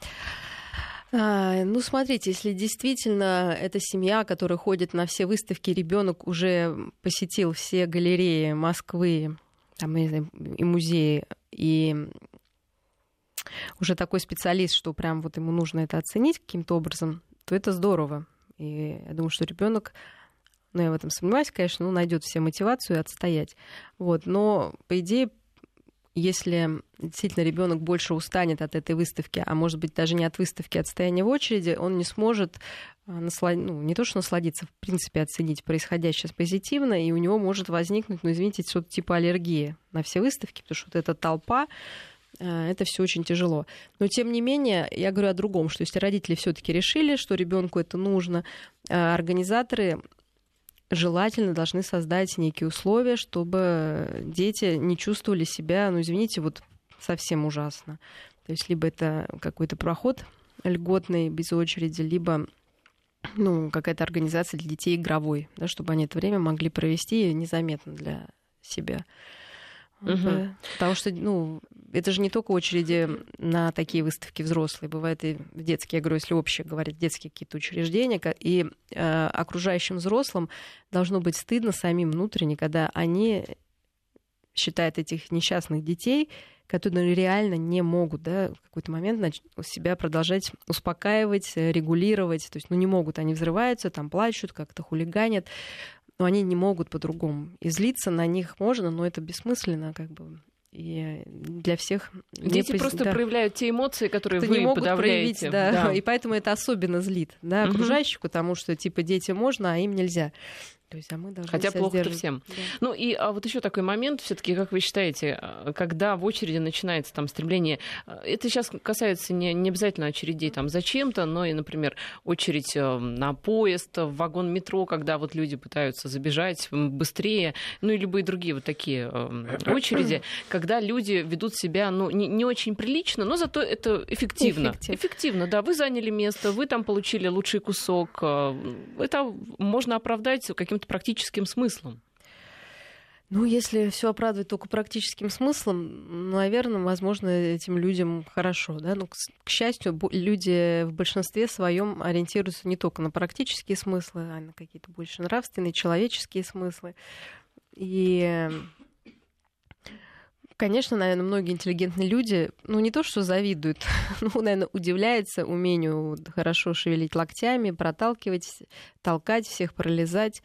А, ну, смотрите, если действительно это семья, которая ходит на все выставки, ребенок уже посетил все галереи Москвы там, и, и музеи, и уже такой специалист, что прям вот ему нужно это оценить каким-то образом, то это здорово. И я думаю, что ребенок ну, я в этом сомневаюсь, конечно, ну, найдет все мотивацию отстоять. Вот. Но, по идее, если действительно ребенок больше устанет от этой выставки, а может быть даже не от выставки, а от стояния в очереди, он не сможет а, наслад... ну, не то что насладиться, в принципе, оценить происходящее позитивно, и у него может возникнуть, ну, извините, что-то типа аллергии на все выставки, потому что вот эта толпа, а, это все очень тяжело. Но тем не менее, я говорю о другом, что если родители все-таки решили, что ребенку это нужно, а, организаторы желательно должны создать некие условия, чтобы дети не чувствовали себя, ну, извините, вот совсем ужасно. То есть либо это какой-то проход льготный, без очереди, либо ну, какая-то организация для детей игровой, да, чтобы они это время могли провести незаметно для себя. Угу. Потому что, ну, это же не только очереди на такие выставки взрослые, бывает и в детские, я говорю, если общее говорить, детские какие-то учреждения, и э, окружающим взрослым должно быть стыдно самим внутренне, когда они считают этих несчастных детей, которые реально не могут да, в какой-то момент себя продолжать успокаивать, регулировать. То есть, ну, не могут, они взрываются, там плачут, как-то хулиганят но они не могут по-другому. И злиться на них можно, но это бессмысленно, как бы. И для всех... Дети просто да. проявляют те эмоции, которые вы не могут проявить, да. да. И поэтому это особенно злит, да, окружающих, угу. потому что, типа, детям можно, а им нельзя. То есть, а мы должны Хотя плохо-то всем. Да. Ну и а вот еще такой момент, все-таки, как вы считаете, а, когда в очереди начинается там стремление, а, это сейчас касается не, не обязательно очередей там зачем-то, но и, например, очередь э, на поезд, в вагон метро, когда вот люди пытаются забежать быстрее, ну и любые другие вот такие очереди, когда люди ведут себя, ну, не, не очень прилично, но зато это эффективно. Эффектив. Эффективно, да. Вы заняли место, вы там получили лучший кусок. Это можно оправдать каким-то каким-то практическим смыслом? Ну, если все оправдывать только практическим смыслом, ну, наверное, возможно, этим людям хорошо. Да? Но, к, к счастью, люди в большинстве своем ориентируются не только на практические смыслы, а на какие-то больше нравственные, человеческие смыслы. И конечно, наверное, многие интеллигентные люди, ну, не то, что завидуют, ну, наверное, удивляются умению хорошо шевелить локтями, проталкивать, толкать всех, пролезать.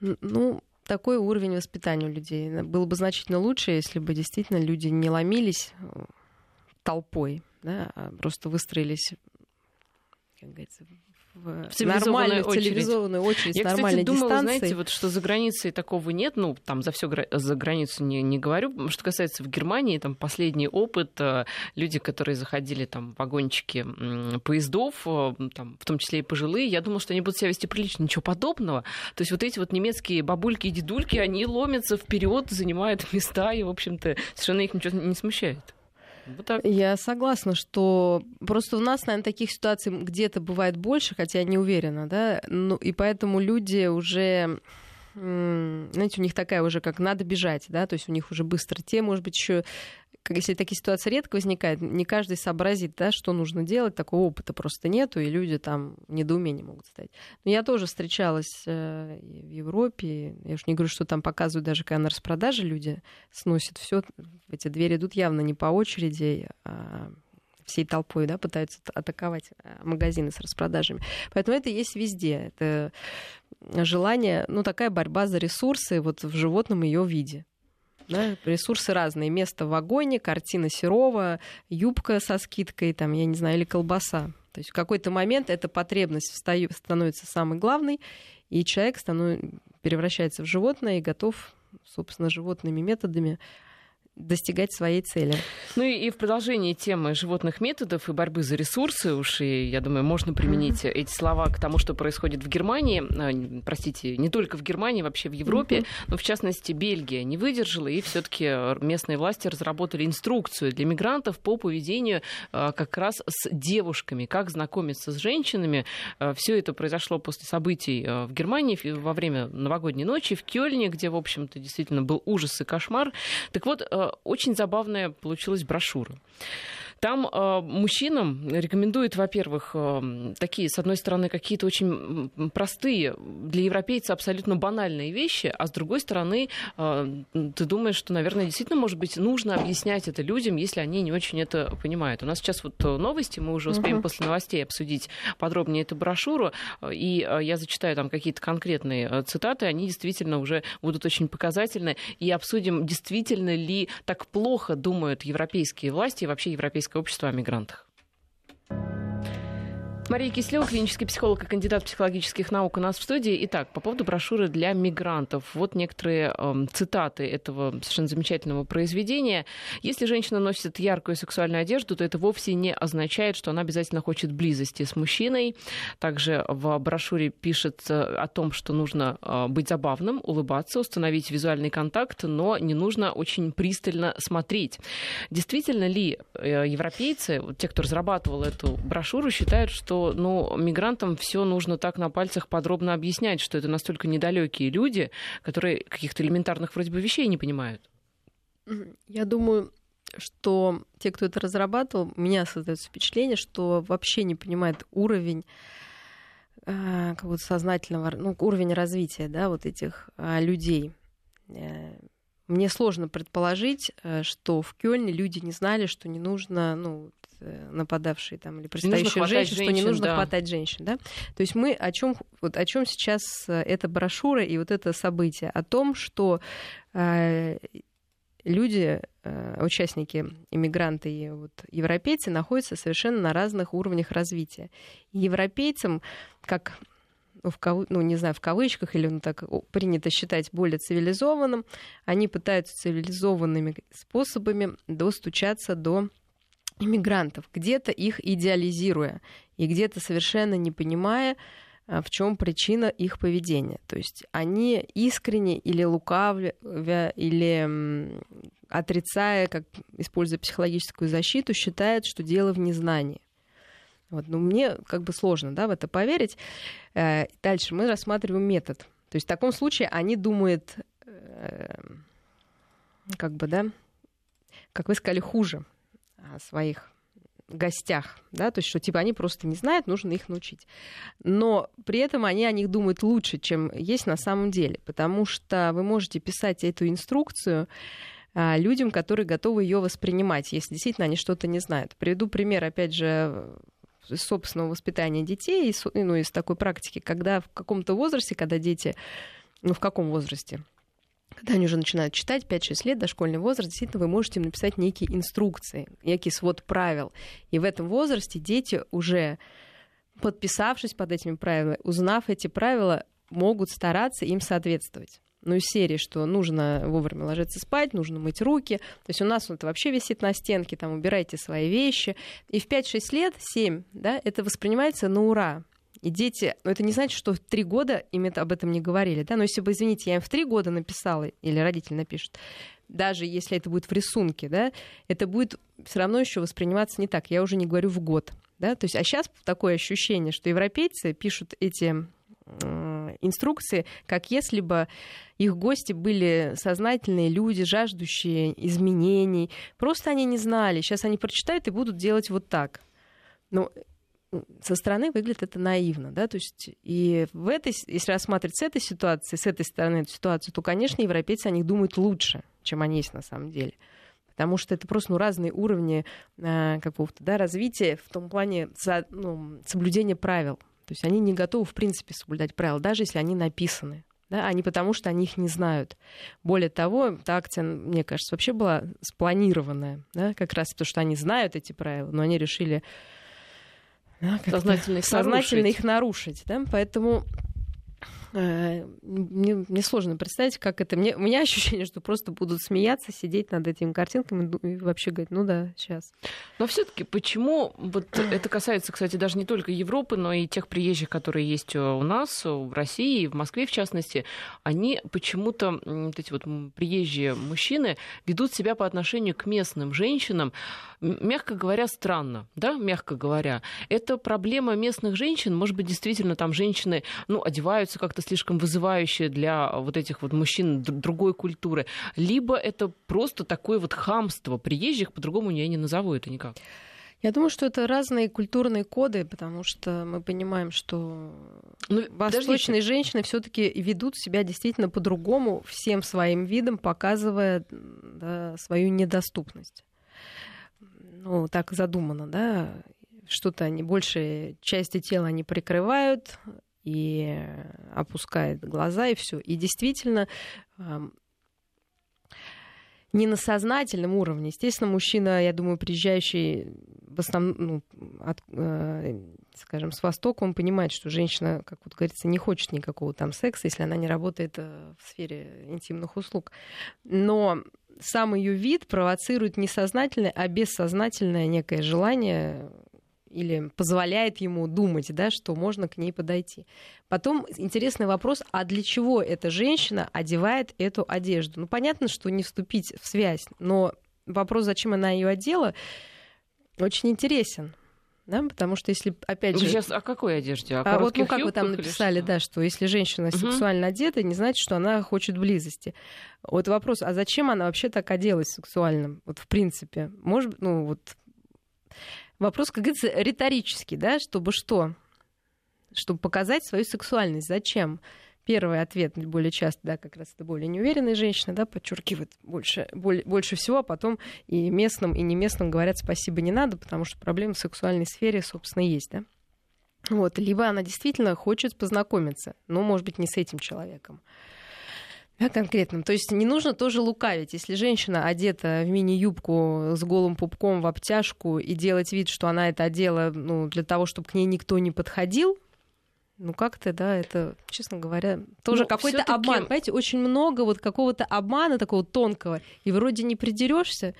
Ну, такой уровень воспитания у людей. Было бы значительно лучше, если бы действительно люди не ломились э, толпой, да, а просто выстроились, как говорится, в, в нормальную очередь. цивилизованную очередь Я, с нормальной кстати, думала, знаете, вот что за границей такого нет, ну, там за всю за границу не, не говорю, что касается в Германии, там последний опыт, э, люди, которые заходили там в вагончики поездов, э, там, в том числе и пожилые, я думала, что они будут себя вести прилично, ничего подобного. То есть вот эти вот немецкие бабульки и дедульки, они ломятся вперед, занимают места, и, в общем-то, совершенно их ничего не смущает. Вот так. Я согласна, что просто у нас, наверное, таких ситуаций где-то бывает больше, хотя я не уверена, да, ну, и поэтому люди уже знаете, у них такая уже, как надо бежать, да, то есть у них уже быстро те, может быть, еще если такие ситуации редко возникают, не каждый сообразит, да, что нужно делать, такого опыта просто нету, и люди там в недоумении могут стать. Но я тоже встречалась э, в Европе, я уж не говорю, что там показывают даже, когда на распродаже люди сносят все, эти двери идут явно не по очереди, а всей толпой, да, пытаются атаковать э, магазины с распродажами. Поэтому это есть везде. Это желание, ну, такая борьба за ресурсы вот в животном ее виде. Да, ресурсы разные. Место в вагоне, картина Серова, юбка со скидкой, там, я не знаю, или колбаса. То есть в какой-то момент эта потребность встаю, становится самой главной, и человек станов... превращается в животное и готов, собственно, животными методами достигать своей цели. Ну и, и в продолжении темы животных методов и борьбы за ресурсы, уж и, я думаю, можно применить mm-hmm. эти слова к тому, что происходит в Германии, а, простите, не только в Германии, вообще в Европе, mm-hmm. но в частности Бельгия не выдержала, и все-таки местные власти разработали инструкцию для мигрантов по поведению а, как раз с девушками, как знакомиться с женщинами. А, Все это произошло после событий в Германии во время новогодней ночи в Кёльне, где, в общем-то, действительно был ужас и кошмар. Так вот, очень забавная получилась брошюра. Там э, мужчинам рекомендуют, во-первых, э, такие, с одной стороны, какие-то очень простые, для европейца абсолютно банальные вещи, а с другой стороны, э, ты думаешь, что, наверное, действительно, может быть, нужно объяснять это людям, если они не очень это понимают. У нас сейчас вот новости, мы уже успеем uh-huh. после новостей обсудить подробнее эту брошюру, и э, я зачитаю там какие-то конкретные э, цитаты, они действительно уже будут очень показательны, и обсудим, действительно ли так плохо думают европейские власти и вообще европейская Европейское общество о мигрантах. Мария Кислева, клинический психолог и кандидат психологических наук у нас в студии. Итак, по поводу брошюры для мигрантов. Вот некоторые э, цитаты этого совершенно замечательного произведения. Если женщина носит яркую сексуальную одежду, то это вовсе не означает, что она обязательно хочет близости с мужчиной. Также в брошюре пишется о том, что нужно э, быть забавным, улыбаться, установить визуальный контакт, но не нужно очень пристально смотреть. Действительно ли э, европейцы, те, кто разрабатывал эту брошюру, считают, что ну, мигрантам все нужно так на пальцах подробно объяснять, что это настолько недалекие люди, которые каких-то элементарных вроде бы вещей не понимают. Я думаю, что те, кто это разрабатывал, у меня создается впечатление, что вообще не понимает уровень э, какого-то сознательного, ну, уровень развития, да, вот этих э, людей. Э, мне сложно предположить, э, что в Кёльне люди не знали, что не нужно, ну, Э, нападавшие там или пристающие женщин, женщин, что не нужно да. хватать женщин, да? То есть мы о чем вот о чем сейчас э, эта брошюра и вот это событие о том, что э, люди, э, участники, иммигранты и вот, европейцы находятся совершенно на разных уровнях развития. Европейцам, как ну, в кав... ну, не знаю, в кавычках, или ну, так принято считать более цивилизованным, они пытаются цивилизованными способами достучаться до иммигрантов, где-то их идеализируя и где-то совершенно не понимая, а, в чем причина их поведения. То есть они искренне или лукавя, или отрицая, как используя психологическую защиту, считают, что дело в незнании. Вот, ну, мне как бы сложно да, в это поверить. Э, дальше мы рассматриваем метод. То есть в таком случае они думают, э, как бы, да, как вы сказали, хуже своих гостях, да, то есть что типа они просто не знают, нужно их научить. Но при этом они о них думают лучше, чем есть на самом деле, потому что вы можете писать эту инструкцию а, людям, которые готовы ее воспринимать, если действительно они что-то не знают. Приведу пример, опять же, из собственного воспитания детей, ну, из такой практики, когда в каком-то возрасте, когда дети, ну, в каком возрасте? Когда они уже начинают читать, 5-6 лет, дошкольный возраст, действительно, вы можете им написать некие инструкции, некий свод правил. И в этом возрасте дети уже, подписавшись под этими правилами, узнав эти правила, могут стараться им соответствовать ну, из серии, что нужно вовремя ложиться спать, нужно мыть руки. То есть у нас это вообще висит на стенке, там, убирайте свои вещи. И в 5-6 лет, 7, да, это воспринимается на ура. И дети, ну это не значит, что в три года им это, об этом не говорили, да, но если бы, извините, я им в три года написала, или родитель напишет, даже если это будет в рисунке, да, это будет все равно еще восприниматься не так. Я уже не говорю в год, да, то есть, а сейчас такое ощущение, что европейцы пишут эти инструкции, как если бы их гости были сознательные люди, жаждущие изменений. Просто они не знали. Сейчас они прочитают и будут делать вот так. Но со стороны выглядит это наивно, да, то есть и в этой, если рассматривать с этой ситуации, с этой стороны эту ситуацию, то, конечно, европейцы о них думают лучше, чем они есть на самом деле. Потому что это просто ну, разные уровни э, какого-то да, развития в том плане за, ну, соблюдения правил. То есть они не готовы, в принципе, соблюдать правила, даже если они написаны. Да, а не потому, что они их не знают. Более того, эта акция, мне кажется, вообще была спланированная, да, как раз потому, что они знают эти правила, но они решили сознательно, их, сознательно нарушить. их нарушить. Да? Поэтому мне, мне сложно представить, как это. Мне, у меня ощущение, что просто будут смеяться, сидеть над этими картинками и вообще говорить, ну да, сейчас. Но все-таки почему вот это касается, кстати, даже не только Европы, но и тех приезжих, которые есть у нас, в России, в Москве в частности, они почему-то, вот эти вот приезжие мужчины, ведут себя по отношению к местным женщинам, мягко говоря, странно, да, мягко говоря. Это проблема местных женщин, может быть, действительно там женщины, ну, одеваются как-то слишком вызывающее для вот этих вот мужчин другой культуры, либо это просто такое вот хамство приезжих, по-другому я не назову это никак. Я думаю, что это разные культурные коды, потому что мы понимаем, что ну, восточные подождите. женщины все-таки ведут себя действительно по-другому, всем своим видом показывая да, свою недоступность. Ну, так задумано, да. Что-то они большие части тела они прикрывают, и опускает глаза, и все. И действительно, не на сознательном уровне. Естественно, мужчина, я думаю, приезжающий в основном, ну, от, э, скажем, с Востока, он понимает, что женщина, как вот говорится, не хочет никакого там секса, если она не работает э, в сфере интимных услуг. Но сам ее вид провоцирует не сознательное, а бессознательное некое желание или позволяет ему думать, да, что можно к ней подойти. Потом интересный вопрос, а для чего эта женщина одевает эту одежду? Ну, понятно, что не вступить в связь, но вопрос, зачем она ее одела, очень интересен. Да, потому что если, опять же... Сейчас о какой одежде? О а вот, ну, как вы там написали, да, что если женщина угу. сексуально одета, не значит, что она хочет близости. Вот вопрос, а зачем она вообще так оделась сексуально? Вот в принципе. Может, ну, вот вопрос, как говорится, риторический, да, чтобы что? Чтобы показать свою сексуальность. Зачем? Первый ответ более часто, да, как раз это более неуверенные женщины, да, подчеркивают больше, более, больше всего, а потом и местным, и не местным говорят спасибо не надо, потому что проблемы в сексуальной сфере, собственно, есть, да. Вот, либо она действительно хочет познакомиться, но, может быть, не с этим человеком. Да, конкретным. То есть не нужно тоже лукавить. Если женщина одета в мини-юбку с голым пупком в обтяжку и делать вид, что она это одела ну, для того, чтобы к ней никто не подходил, ну как-то, да, это, честно говоря, тоже ну, какой-то обман. Понимаете, очень много вот какого-то обмана такого тонкого, и вроде не придерешься,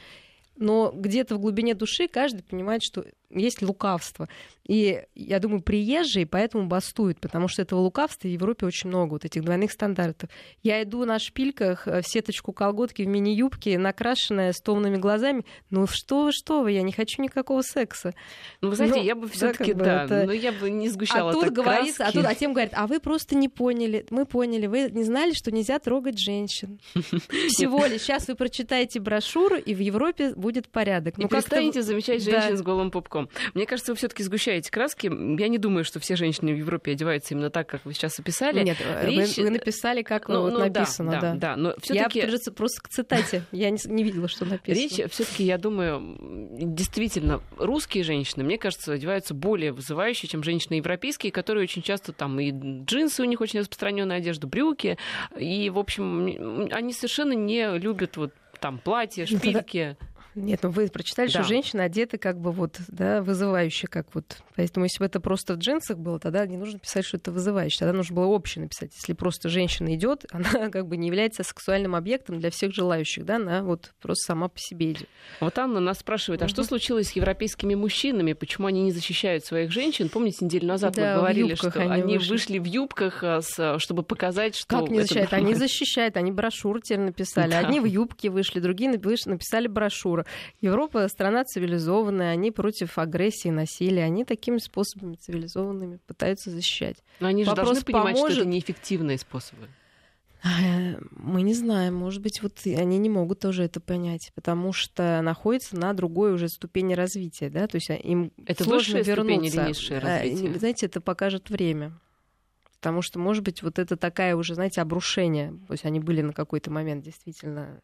но где-то в глубине души каждый понимает, что есть лукавство. И я думаю, приезжие поэтому бастуют, потому что этого лукавства в Европе очень много, вот этих двойных стандартов. Я иду на шпильках э, в сеточку колготки в мини-юбке, накрашенная с томными глазами. Ну что вы, что вы, я не хочу никакого секса. Ну, вы знаете, но, я бы все таки да, да это... но я бы не сгущала а тут так говорится, а, тут, а тем говорят, а вы просто не поняли, мы поняли, вы не знали, что нельзя трогать женщин. Всего лишь. Сейчас вы прочитаете брошюру, и в Европе будет порядок. Ну, и перестанете замечать женщин с голым пупком. Мне кажется, вы все-таки сгущаете краски. Я не думаю, что все женщины в Европе одеваются именно так, как вы сейчас описали. Нет, Речь... вы, вы написали, как ну, вот ну, написано. Да, да. да. Но все-таки... Я просто, просто к цитате. Я не, не видела, что написано. Речь все-таки, я думаю, действительно, русские женщины, мне кажется, одеваются более вызывающие, чем женщины европейские, которые очень часто там и джинсы у них очень распространенная одежда, брюки. И, в общем, они совершенно не любят вот там платья, ну, шпильки. Нет, ну вы прочитали, да. что женщина одета как бы вот, да, вызывающе, как вот. Поэтому если бы это просто в джинсах было, тогда не нужно писать, что это вызывающе. Тогда нужно было общее написать. Если просто женщина идет, она как бы не является сексуальным объектом для всех желающих, да, она вот просто сама по себе идет. Вот Анна нас спрашивает, а что случилось с европейскими мужчинами? Почему они не защищают своих женщин? Помните, неделю назад да, мы говорили, что они, они вышли. вышли в юбках, а, чтобы показать, что... Как не защищают? Они защищают, они брошюры теперь написали. Да. Одни в юбке вышли, другие написали брошюру. Европа страна цивилизованная, они против агрессии, насилия, они такими способами цивилизованными пытаются защищать. Но они же Вопрос должны понимать, поможет... что это неэффективные способы. Мы не знаем, может быть, вот они не могут тоже это понять, потому что находятся на другой уже ступени развития, да, то есть а, им это сложно вернуться. или низшее э, развитие? Знаете, это покажет время. Потому что, может быть, вот это такая уже, знаете, обрушение. То есть они были на какой-то момент действительно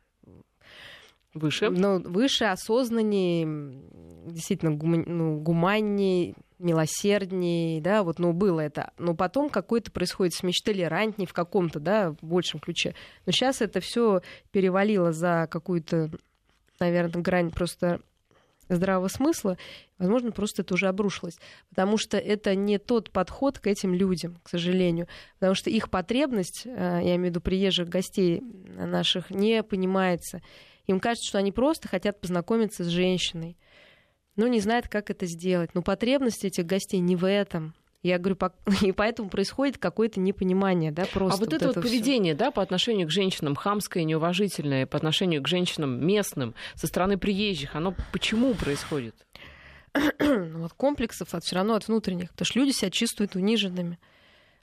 Выше? Ну, выше, осознаннее, действительно гум, ну, гуманнее, милосерднее, да, вот, ну, было это. Но потом какой-то происходит смещ толерантнее в каком-то, да, в большем ключе. Но сейчас это все перевалило за какую-то, наверное, грань просто здравого смысла, возможно, просто это уже обрушилось. Потому что это не тот подход к этим людям, к сожалению. Потому что их потребность, э, я имею в виду приезжих гостей наших, не понимается. Им кажется, что они просто хотят познакомиться с женщиной, но не знают, как это сделать. Но потребность этих гостей не в этом. Я говорю, и поэтому происходит какое-то непонимание, да, просто. А вот, вот это, вот поведение, да, по отношению к женщинам, хамское, неуважительное, по отношению к женщинам местным, со стороны приезжих, оно почему происходит? ну, вот комплексов от все равно от внутренних, потому что люди себя чувствуют униженными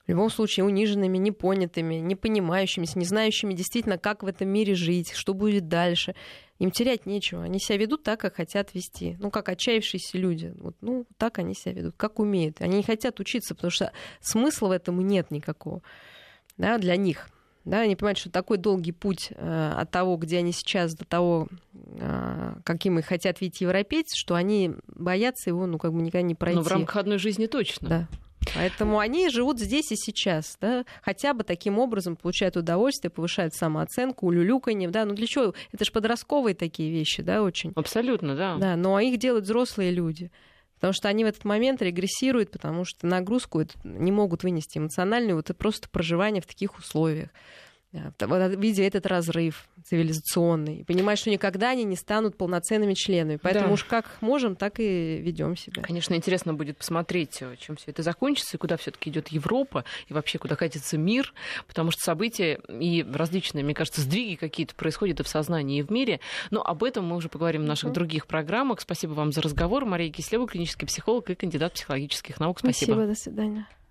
в любом случае униженными, непонятыми, непонимающимися, не знающими действительно, как в этом мире жить, что будет дальше. Им терять нечего. Они себя ведут так, как хотят вести. Ну, как отчаявшиеся люди. Вот, ну, так они себя ведут, как умеют. Они не хотят учиться, потому что смысла в этом нет никакого да, для них. Да, они понимают, что такой долгий путь э, от того, где они сейчас, до того, э, каким их хотят видеть европейцы, что они боятся его, ну, как бы никогда не пройти. Но в рамках одной жизни точно. Да. Поэтому они живут здесь и сейчас, да, хотя бы таким образом получают удовольствие, повышают самооценку, улюлюканьем, да, ну для чего? Это же подростковые такие вещи, да, очень. Абсолютно, да. Да, но их делают взрослые люди. Потому что они в этот момент регрессируют, потому что нагрузку не могут вынести эмоциональную, вот это просто проживание в таких условиях видя этот разрыв цивилизационный, понимая, что никогда они не станут полноценными членами. Поэтому да. уж как можем, так и ведем себя. Конечно, интересно будет посмотреть, э, чем все это закончится, и куда все-таки идет Европа, и вообще куда катится мир, потому что события и различные, мне кажется, сдвиги какие-то происходят и в сознании, и в мире. Но об этом мы уже поговорим в наших mm-hmm. других программах. Спасибо вам за разговор. Мария Кислева, клинический психолог и кандидат психологических наук. Спасибо. Спасибо, до свидания.